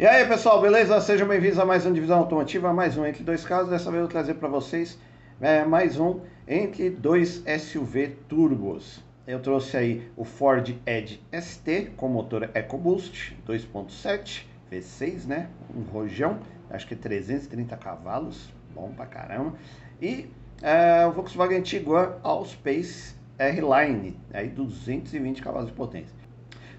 E aí pessoal, beleza? Sejam bem-vindos a mais um Divisão Automotiva, mais um entre dois carros. Dessa vez eu vou trazer para vocês é, mais um entre dois SUV turbos. Eu trouxe aí o Ford Edge ST com motor EcoBoost 2.7 V6, né? Um rojão, acho que 330 cavalos, bom pra caramba. E é, o Volkswagen Tiguan Allspace R-Line, aí 220 cavalos de potência.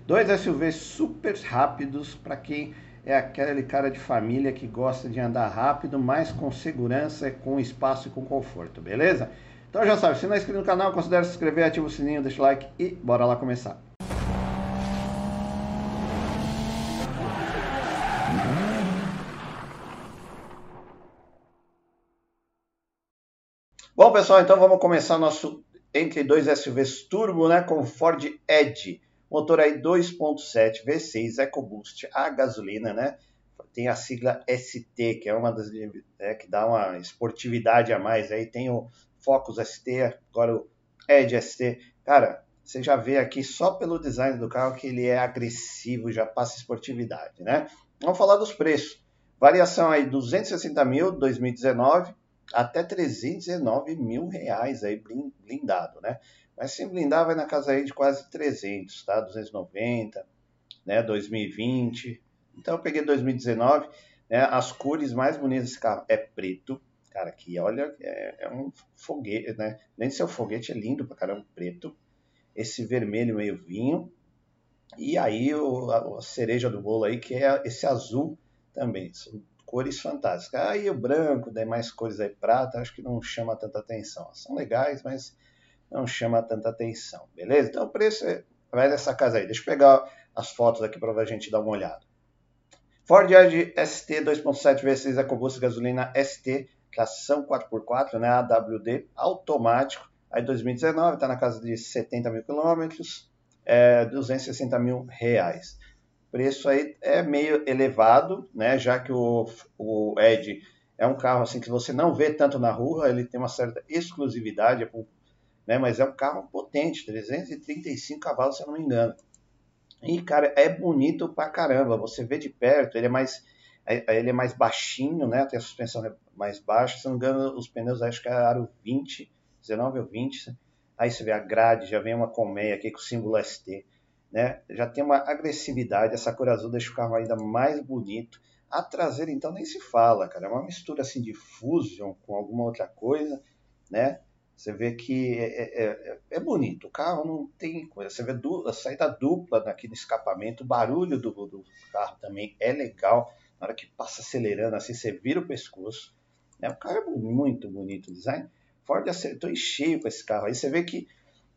Dois SUVs super rápidos para quem é aquele cara de família que gosta de andar rápido, mas com segurança, com espaço e com conforto, beleza? Então já sabe, se não é inscrito no canal, considere se inscrever, ativa o sininho, deixa o like e bora lá começar. Bom pessoal, então vamos começar nosso entre dois SUVs turbo, né, com Ford Edge. Motor aí 2.7 V6 EcoBoost a gasolina, né? Tem a sigla ST, que é uma das é, que dá uma esportividade a mais. Aí tem o Focus ST, agora o Edge ST. Cara, você já vê aqui só pelo design do carro que ele é agressivo, já passa esportividade, né? Vamos falar dos preços. Variação aí 260 mil 2019 até 319 mil reais aí blindado, né? Mas sem blindar vai na casa aí de quase 300, tá? 290, né? 2020. Então eu peguei 2019, né? As cores mais bonitas desse carro é preto, cara, aqui olha, é, é um foguete, né? Nem seu foguete é lindo pra caramba, preto. Esse vermelho meio vinho. E aí o, a, a cereja do bolo aí, que é esse azul também. São cores fantásticas. Aí o branco, demais cores aí, prata, acho que não chama tanta atenção. São legais, mas não chama tanta atenção, beleza? Então o preço é, vai nessa casa aí. Deixa eu pegar as fotos aqui para a gente dar uma olhada. Ford Edge ST 2.7 V6 EcoBoost gasolina ST, tração 4x4, né, AWD, automático, aí 2019, está na casa de 70 mil quilômetros, é, 260 mil reais. Preço aí é meio elevado, né, já que o, o Edge é um carro assim que você não vê tanto na rua, ele tem uma certa exclusividade, é né? Mas é um carro potente, 335 cavalos, se eu não me engano. E, cara, é bonito pra caramba. Você vê de perto, ele é mais, é, ele é mais baixinho, né? Tem a suspensão mais baixa. Se não me engano, os pneus acho que é aro 20, 19 ou 20. Aí você vê a grade, já vem uma colmeia aqui com o símbolo ST. Né? Já tem uma agressividade, essa cor azul deixa o carro ainda mais bonito. A traseira, então, nem se fala, cara. É uma mistura assim de Fusion com alguma outra coisa, né? Você vê que é, é, é, é, bonito. O carro não tem coisa. Você vê a saída dupla aqui no escapamento. O barulho do, do, carro também é legal. Na hora que passa acelerando assim, você vira o pescoço. Né? O carro é muito bonito o design. Ford acertou em cheio com esse carro. Aí você vê que,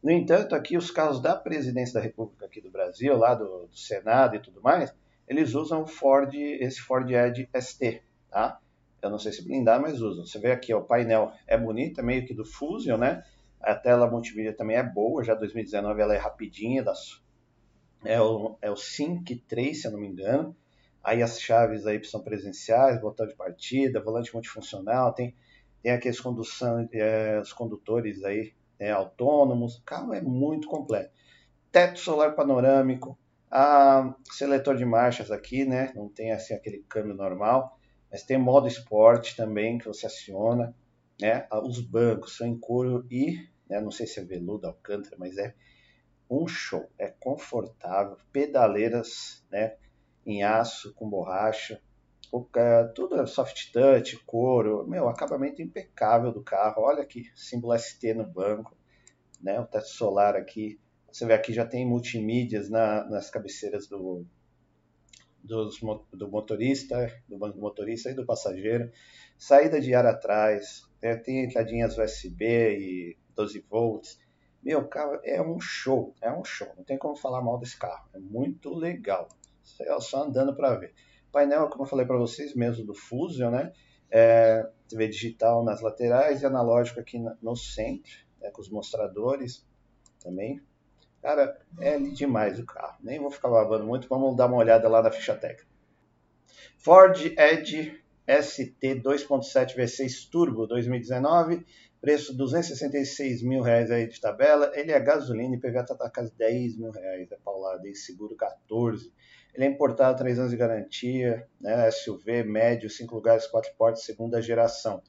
no entanto, aqui os carros da presidência da República aqui do Brasil, lá do, do Senado e tudo mais, eles usam o Ford, esse Ford Edge ST, tá? Eu não sei se blindar, mas usam. Você vê aqui, ó, o painel é bonito, é meio que do Fusion, né? A tela multimídia também é boa, já 2019 ela é rapidinha, das, é o, é o Sync 3, se eu não me engano. Aí as chaves aí são presenciais, botão de partida, volante multifuncional, tem, tem aqueles condução, é, os condutores aí é, autônomos, o carro é muito completo. Teto solar panorâmico, a seletor de marchas aqui, né? Não tem assim aquele câmbio normal. Mas tem modo esporte também que você aciona. Né? Ah, os bancos são em couro e, né, não sei se é veludo, alcântara, mas é um show. É confortável, pedaleiras né, em aço com borracha, tudo é soft touch, couro, meu, acabamento impecável do carro. Olha aqui, símbolo ST no banco, né? O teto solar aqui. Você vê aqui já tem multimídias na, nas cabeceiras do, dos, do motorista, do banco motorista e do passageiro, saída de ar atrás, é, tem entradinhas USB e 12 volts. Meu carro é um show, é um show. Não tem como falar mal desse carro. É muito legal. Só andando para ver. Painel, como eu falei para vocês, mesmo do Fusion, né? É, TV digital nas laterais e analógico aqui no centro, né, com os mostradores também. Cara, é demais o carro. Nem vou ficar lavando muito, vamos dar uma olhada lá na ficha técnica. Ford Edge ST 2.7 V6 Turbo 2019, preço 266 mil reais aí de tabela. Ele é gasolina e PVA tá na casa de 10 mil reais, é paulada, e seguro 14. Ele é importado 3 anos de garantia, né? SUV médio, 5 lugares, 4 portas, segunda geração.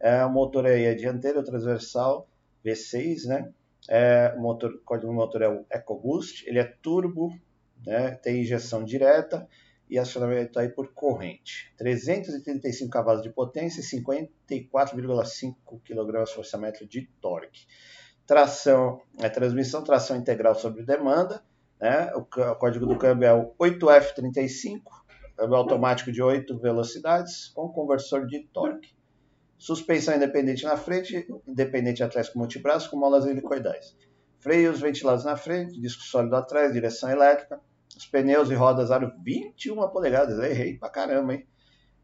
É, o motor aí é dianteiro, transversal, V6, né? É, o, motor, o código do motor é o EcoBoost, ele é turbo, né? tem injeção direta e acionamento aí por corrente. 335 cavalos de potência e 54,5 kgfm de torque. Tração, é, transmissão, tração integral sobre demanda, né? O, o código do câmbio é o 8F35, câmbio automático de 8 velocidades com conversor de torque. Suspensão independente na frente, independente atlético multibraço com molas helicoidais. Freios ventilados na frente, disco sólido atrás, direção elétrica. Os pneus e rodas aro 21 polegadas, errei pra caramba, hein?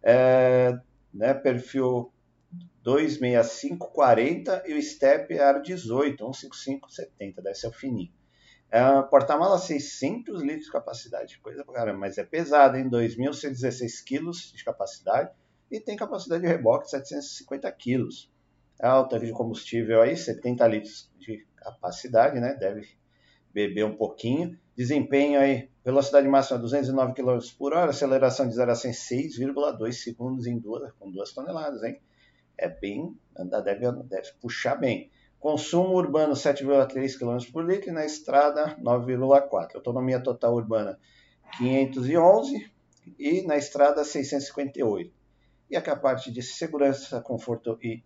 É, né, perfil 26540 e o step aro 18, 15570, deve ser o fininho. É, Porta-mala 600 litros de capacidade, coisa pra caramba, mas é pesado, hein? 2.116 quilos de capacidade e tem capacidade de reboque de 750 quilos. Alta de combustível aí, 70 litros de capacidade, né? Deve beber um pouquinho. Desempenho aí, velocidade máxima 209 km por hora, aceleração de 0 a 100 6,2 segundos em duas, com 2 toneladas, hein? É bem, deve, deve puxar bem. Consumo urbano 7,3 km por litro e na estrada 9,4. Autonomia total urbana 511 e na estrada 658. E aqui a parte de segurança, conforto e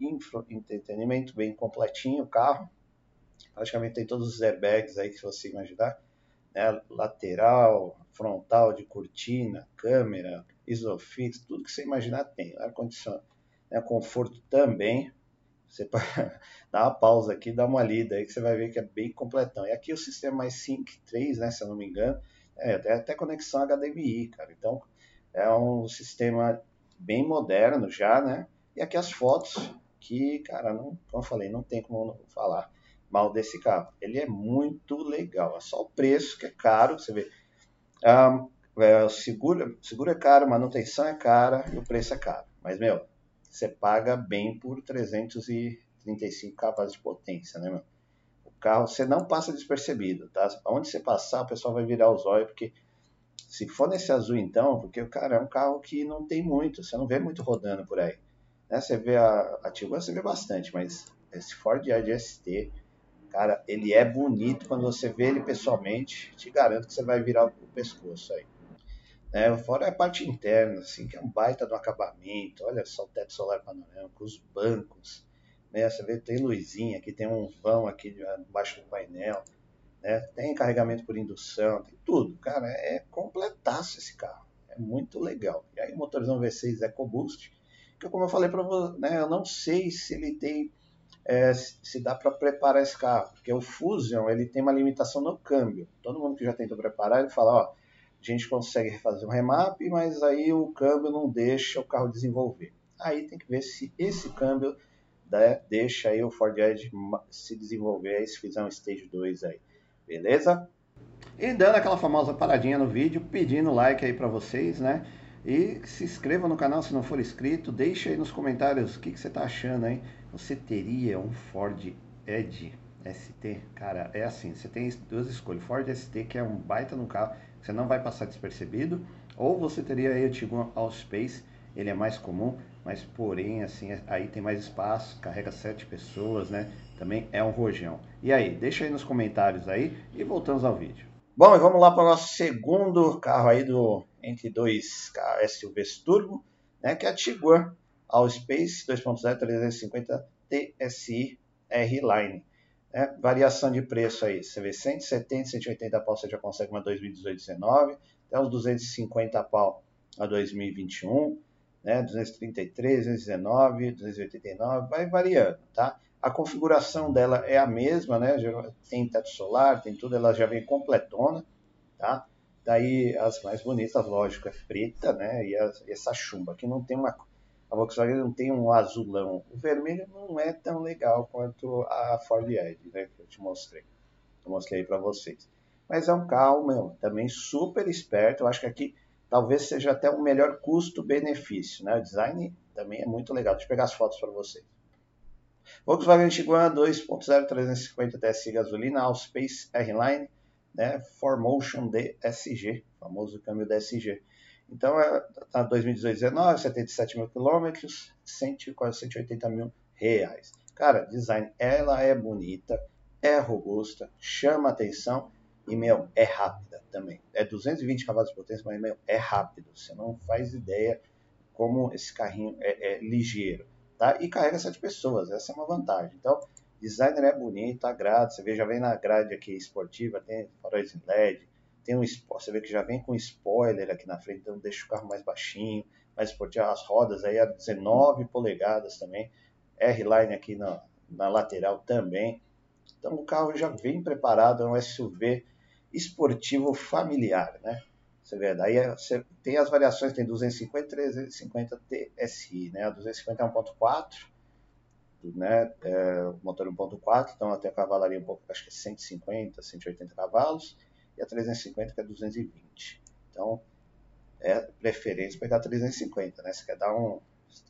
entretenimento bem completinho o carro. Praticamente tem todos os airbags aí que você imaginar. Né? Lateral, frontal, de cortina, câmera, isofix, tudo que você imaginar tem. Ar-condicionado, né? conforto também. Você pode dar uma pausa aqui, dar uma lida aí que você vai ver que é bem completão. E aqui o sistema mais Sync 3, né, se eu não me engano, é até, até conexão HDMI, cara. Então é um sistema bem moderno já, né? E aqui as fotos que, cara, não, como eu falei, não tem como falar mal desse carro. Ele é muito legal. É só o preço que é caro, você vê. Um, é, seguro, seguro é caro, manutenção é cara e o preço é caro. Mas, meu, você paga bem por 335 cavalos de potência, né, meu? O carro, você não passa despercebido, tá? Onde você passar, o pessoal vai virar os olhos, porque se for nesse azul, então, porque cara é um carro que não tem muito, você não vê muito rodando por aí. Né? Você vê a, a Tiguan, você vê bastante, mas esse Ford Edge ST, cara, ele é bonito quando você vê ele pessoalmente, te garanto que você vai virar o pescoço aí. Né? Fora a parte interna, assim, que é um baita do acabamento. Olha só o teto solar panorâmico, os bancos. Né? Você vê, tem luzinha aqui, tem um vão aqui embaixo do painel. Né? Tem carregamento por indução, tem tudo. Cara, é completaço esse carro. É muito legal. E aí o motorzão V6 EcoBoost, que como eu falei para você, né, eu não sei se ele tem é, se dá para preparar esse carro, porque o Fusion ele tem uma limitação no câmbio. Todo mundo que já tentou preparar, ele fala, ó, a gente consegue fazer um remap, mas aí o câmbio não deixa o carro desenvolver. Aí tem que ver se esse câmbio né, deixa aí o Ford Edge se desenvolver aí, se fizer um Stage 2 aí. Beleza? E dando aquela famosa paradinha no vídeo, pedindo like aí para vocês, né? E se inscreva no canal se não for inscrito, deixa aí nos comentários o que, que você tá achando aí. Você teria um Ford Edge ST? Cara, é assim, você tem duas escolhas. Ford ST, que é um baita no carro, você não vai passar despercebido, ou você teria aí o Tiguan Allspace, ele é mais comum, mas porém, assim, aí tem mais espaço, carrega sete pessoas, né? Também é um rojão. E aí, deixa aí nos comentários aí e voltamos ao vídeo. Bom, e vamos lá para o nosso segundo carro aí do entre dois SUVs turbo, né, que é a Tiguan Allspace 2.0 350 TSI R-Line. Né? Variação de preço aí, você vê 170, 180 pau você já consegue uma 2018 19, até uns 250 pau a 2021, né? 233, 219, 289, vai variando, tá? A configuração dela é a mesma, né? Tem teto solar, tem tudo, ela já vem completona, tá? Daí as mais bonitas, lógico, é preta, né? E, essa chumba, que não tem uma. A Volkswagen não tem um azulão. O vermelho não é tão legal quanto a Ford Edge, né? Que eu te mostrei. Eu mostrei para vocês. Mas é um carro, meu, também super esperto. Eu acho que aqui talvez seja até o melhor custo-benefício, né? O design também é muito legal. Deixa eu pegar as fotos para vocês. Volkswagen Tiguan 2.0 350 TSI gasolina, Allspace R-Line, né, Formotion DSG, famoso câmbio DSG. Então, é, tá 2018, 19, 77 mil quilômetros, 100, quase 180 mil reais. Cara, design, ela é bonita, é robusta, chama atenção e, meu, é rápida também. É 220 cavalos de potência, mas, meu, é rápido. Você não faz ideia como esse carrinho é, é ligeiro, tá? E carrega sete pessoas, essa é uma vantagem. Então, designer é bonito, agrada. Você vê, já vem na grade aqui esportiva, tem faróis em LED, tem um você vê que já vem com spoiler aqui na frente, então deixa o carro mais baixinho, mais esportivo. As rodas aí a 19 polegadas também, R-Line aqui na, na lateral também. Então o carro já vem preparado, é um SUV esportivo familiar, né? Você vê, daí é, você tem as variações, tem 250 350 TSI, né? A 250 é 1.4, né? É, motor 1.4, então até a cavalaria um pouco, acho que é 150, 180 cavalos, e a 350 que é 220. Então, é preferência pegar 350, né? Se quer dar um,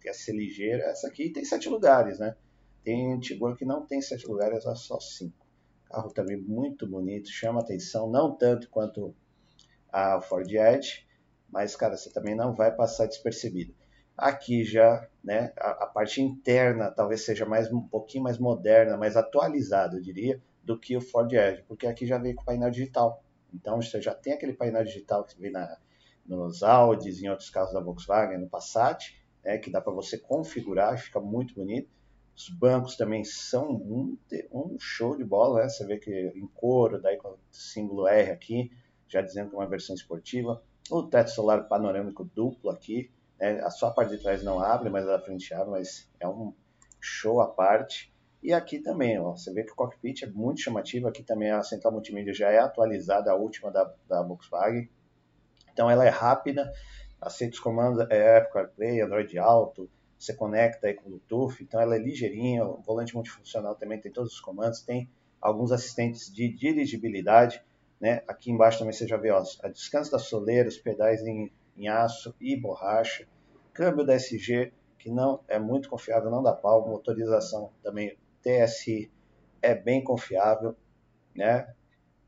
quer ser ligeiro, essa aqui tem sete lugares, né? Tem Tiguan que não tem sete lugares, é só cinco. Carro também muito bonito, chama atenção, não tanto quanto a Ford Edge, mas, cara, você também não vai passar despercebido. Aqui já, né, a, a, parte interna talvez seja mais um pouquinho mais moderna, mais atualizada, eu diria, do que o Ford Edge, porque aqui já veio com painel digital. Então você já tem aquele painel digital que vem na, nos Audis, em outros carros da Volkswagen, no Passat, né, que dá para você configurar, fica muito bonito. Os bancos também são um, um show de bola, né? Você vê que em couro, daí com o símbolo R aqui, já dizendo que é uma versão esportiva. O teto solar panorâmico duplo aqui, né? a parte de trás não abre, mas a da frente abre, mas é um show à parte. E aqui também, ó, você vê que o cockpit é muito chamativo, aqui também a central multimídia já é atualizada, a última da, da Volkswagen. Então ela é rápida, aceita os comandos é, Apple CarPlay, Android Auto, você conecta aí com Bluetooth, então ela é ligeirinha, o volante multifuncional também tem todos os comandos, tem alguns assistentes de dirigibilidade, né? Aqui embaixo também você já vê ó, a descanso da soleira, os pedais em, em aço e borracha, câmbio da SG, que não é muito confiável, não dá pau, motorização também TSI é bem confiável, né?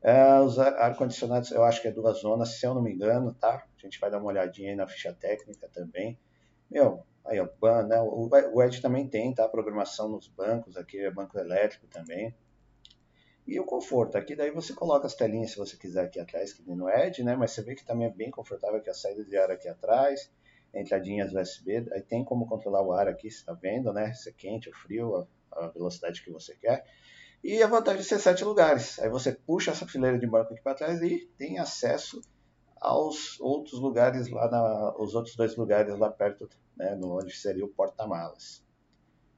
É, os ar-condicionados eu acho que é duas zonas, se eu não me engano, tá? A gente vai dar uma olhadinha aí na ficha técnica também. Meu, aí ó, né? o, o também tem, tá? Programação nos bancos aqui, é banco elétrico também. E o conforto, aqui daí você coloca as telinhas se você quiser aqui atrás, que nem no Edge, né? Mas você vê que também é bem confortável aqui a saída de ar aqui atrás, entradinhas USB, aí tem como controlar o ar aqui, você está vendo, né? Se é quente ou frio, a, a, velocidade que você quer. E a vantagem de ser sete lugares. Aí você puxa essa fileira de banco aqui para trás e tem acesso aos outros lugares lá, na, os outros dois lugares lá perto, né? No onde seria o porta-malas.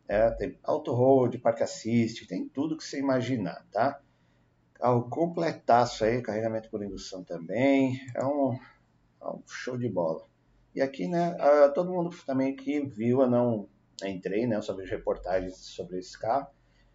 É, tem auto-hold, park assist, tem tudo que você imaginar, tá? Carro completaço aí, carregamento por indução também, é um, é um show de bola. E aqui, né, todo mundo também que viu, eu não entrei, né, sobre reportagens sobre esse carro,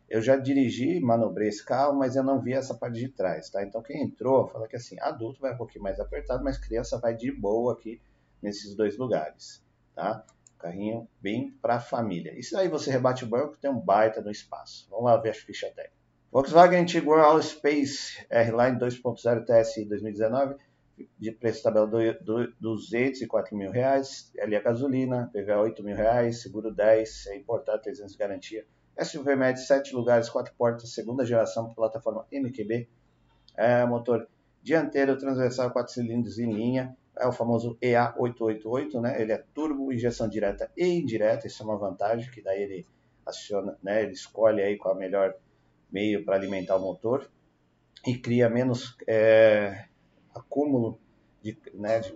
eu já dirigi, manobrei esse carro, mas eu não vi essa parte de trás, tá? Então quem entrou, fala que assim, adulto vai um pouquinho mais apertado, mas criança vai de boa aqui nesses dois lugares, tá? Carrinho bem para família. Isso aí você rebate o banco, tem um baita no espaço. Vamos lá ver a ficha técnica. Volkswagen Tiguan All Space R-Line 2.0 TSI 2019, de preço tabela do, do, 204 mil reais, LA gasolina, PVA 8 mil reais, seguro 10, é importado 300 de garantia. SUV médio 7 lugares, 4 portas, segunda geração, plataforma MQB, é, motor dianteiro transversal 4 cilindros em linha, é o famoso EA888, né? Ele é turbo, injeção direta e indireta, isso é uma vantagem, que daí ele aciona, né? Ele escolhe aí qual é o melhor meio para alimentar o motor e cria menos é, acúmulo de, né, de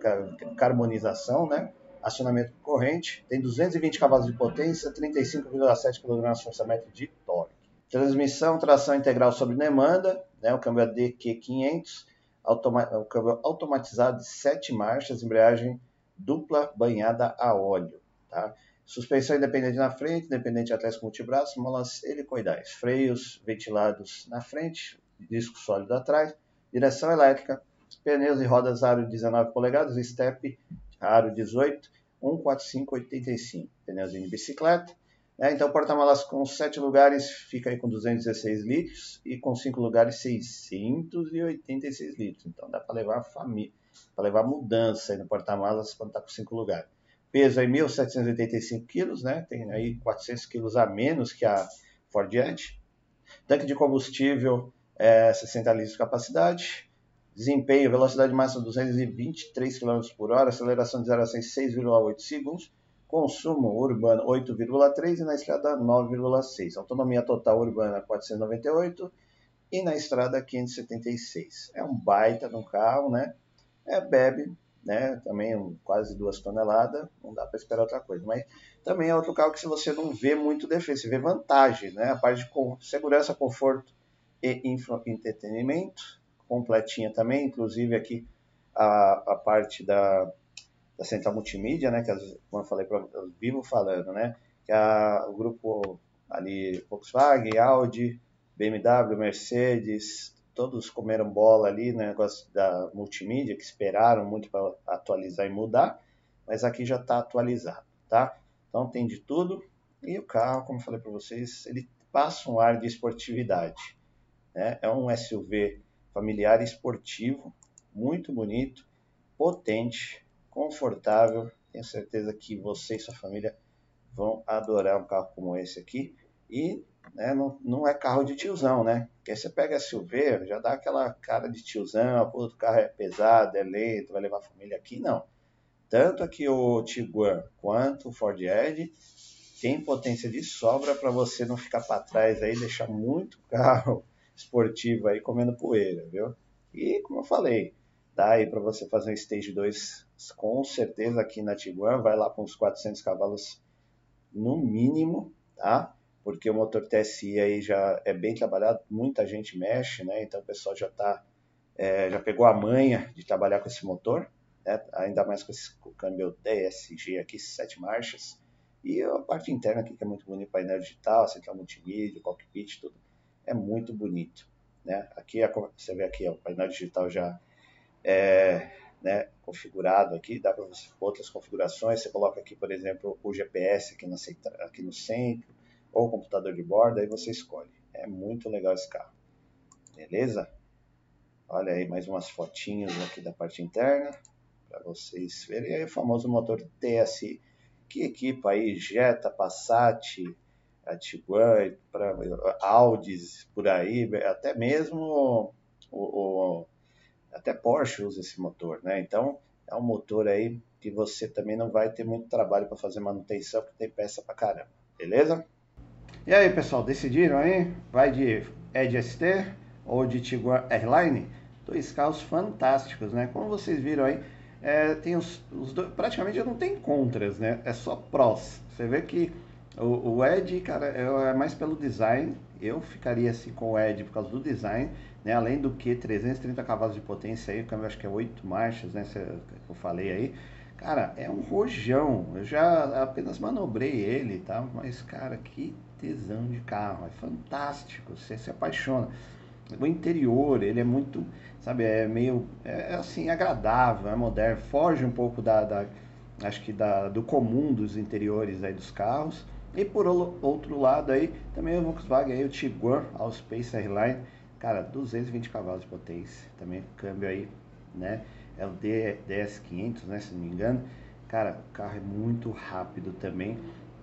carbonização, né? Acionamento corrente, tem 220 cavalos de potência, 35,7 kgfm de torque. Transmissão, tração integral sob demanda, né? O câmbio ADQ500 automa o câmbio automatizado de 7 marchas, embreagem dupla banhada a óleo. Tá? Suspensão independente na frente, independente atrás com multibraço, molas helicoidais, freios ventilados na frente, disco sólido atrás, direção elétrica, pneus e rodas aro 19 polegadas, step aro 18, 14585, pneuzinho de bicicleta, Né? Então, porta-malas com 7 lugares fica aí com 216 litros e com 5 lugares 686 litros. Então, dá para levar família, para levar mudança aí no porta-malas quando está com 5 lugares. Peso aí 1.785 quilos, né? Tem aí 400 quilos a menos que a Ford Edge. Tanque de combustível é 60 litros de capacidade. Desempenho, velocidade máxima 223 km por hora, aceleração de 0 a 100 6,8 segundos Consumo urbano 8,3 e na estrada 9,6. Autonomia total urbana 498 e na estrada 576. É um baita de um carro, né? É bebe, né? Também um, quase duas toneladas, não dá para esperar outra coisa. Mas também é outro carro que se você não vê muito defeito, você vê vantagem, né? A parte de segurança, conforto e entretenimento, completinha também, inclusive aqui a, a parte da da central multimídia, né, que as, como eu falei, eu vivo falando, né, que a, o grupo ali, Volkswagen, Audi, BMW, Mercedes, todos comeram bola ali, né, negócio da multimídia, que esperaram muito para atualizar e mudar, mas aqui já está atualizado, tá? Então tem de tudo, e o carro, como eu falei para vocês, ele passa um ar de esportividade, né? É um SUV familiar esportivo, muito bonito, potente, confortável. Tenho certeza que você e sua família vão adorar um carro como esse aqui. E né, não, não é carro de tiozão, né? Porque você pega SUV, já dá aquela cara de tiozão, pô, o carro é pesado, é lento, vai levar a família aqui, não. Tanto aqui o Tiguan quanto o Ford Edge tem potência de sobra para você não ficar para trás aí, deixar muito carro esportivo aí comendo poeira, viu? E como eu falei, dá aí para você fazer um Stage 2 com certeza aqui na Tiguan vai lá com uns 400 cavalos no mínimo, tá? Porque o motor TSI aí já é bem trabalhado, muita gente mexe, né? Então o pessoal já tá, é, já pegou a manha de trabalhar com esse motor, né? Ainda mais com esse com o câmbio DSG aqui, sete marchas. E a parte interna aqui que é muito bonito, painel digital, central multimídia, cockpit, tudo. É muito bonito, né? Aqui, você vê aqui, ó, o painel digital já é, né, configurado aqui, dá para você outras configurações, você coloca aqui, por exemplo, o GPS aqui no, aqui no centro, ou o computador de bordo, aí você escolhe. É muito legal esse carro. Beleza? Olha aí mais umas fotinhas aqui da parte interna, para vocês verem. aí o famoso motor TSI, que equipa aí Jetta, Passat, a Tiguan, para Audis, por aí, até mesmo o, o até Porsche usa esse motor, né? Então é um motor aí que você também não vai ter muito trabalho para fazer manutenção, porque tem peça para caramba, beleza? E aí, pessoal, decidiram aí? Vai de Edge ST ou de Tiguan Airline? Dois carros fantásticos, né? Como vocês viram aí, é, tem os, os dois, praticamente não tem contras, né? É só prós. Você vê que o, o Edge, cara, é, mais pelo design. Eu ficaria assim com o Edge por causa do design, né? Além do que 330 cavalos de potência aí, o câmbio acho que é 8 marchas, né? Que eu falei aí. Cara, é um rojão. Eu já apenas manobrei ele, tá? Mas, cara, que tesão de carro. É fantástico. Você se apaixona. O interior, ele é muito, sabe, é meio, é, é assim, agradável, é moderno. Foge um pouco da, da acho que da, do comum dos interiores aí dos carros. E por outro lado aí, também o Volkswagen aí, o Tiguan Allspace Airline, cara, 220 cavalos de potência, também câmbio aí, né? É o DS500, né, se não me engano. Cara, o carro é muito rápido também,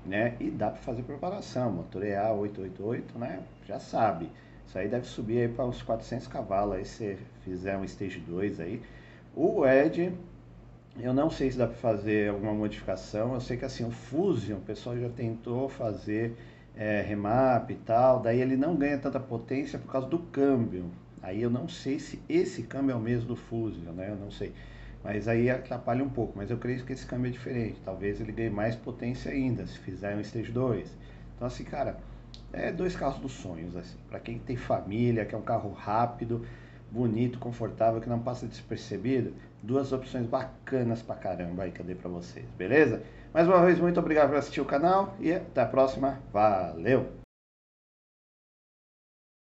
né? E dá para fazer preparação, motor EA 888, né? Já sabe. Isso aí deve subir aí para uns 400 cavalos aí se fizer um Stage 2 aí. O Edge eu não sei se dá para fazer alguma modificação. Eu sei que assim, o Fusion, o pessoal já tentou fazer é, remap e tal, daí ele não ganha tanta potência por causa do câmbio. Aí eu não sei se esse câmbio é o mesmo do Fusion, né? Eu não sei. Mas aí atrapalha um pouco. Mas eu creio que esse câmbio é diferente. Talvez ele ganhe mais potência ainda, se fizer um Stage 2. Então assim, cara, é dois carros dos sonhos, assim. Para quem tem família, quer um carro rápido, bonito, confortável, que não passa despercebido, duas opções bacanas pra caramba aí que eu dei pra vocês, beleza? Mais uma vez, muito obrigado por assistir o canal e até a próxima. Valeu!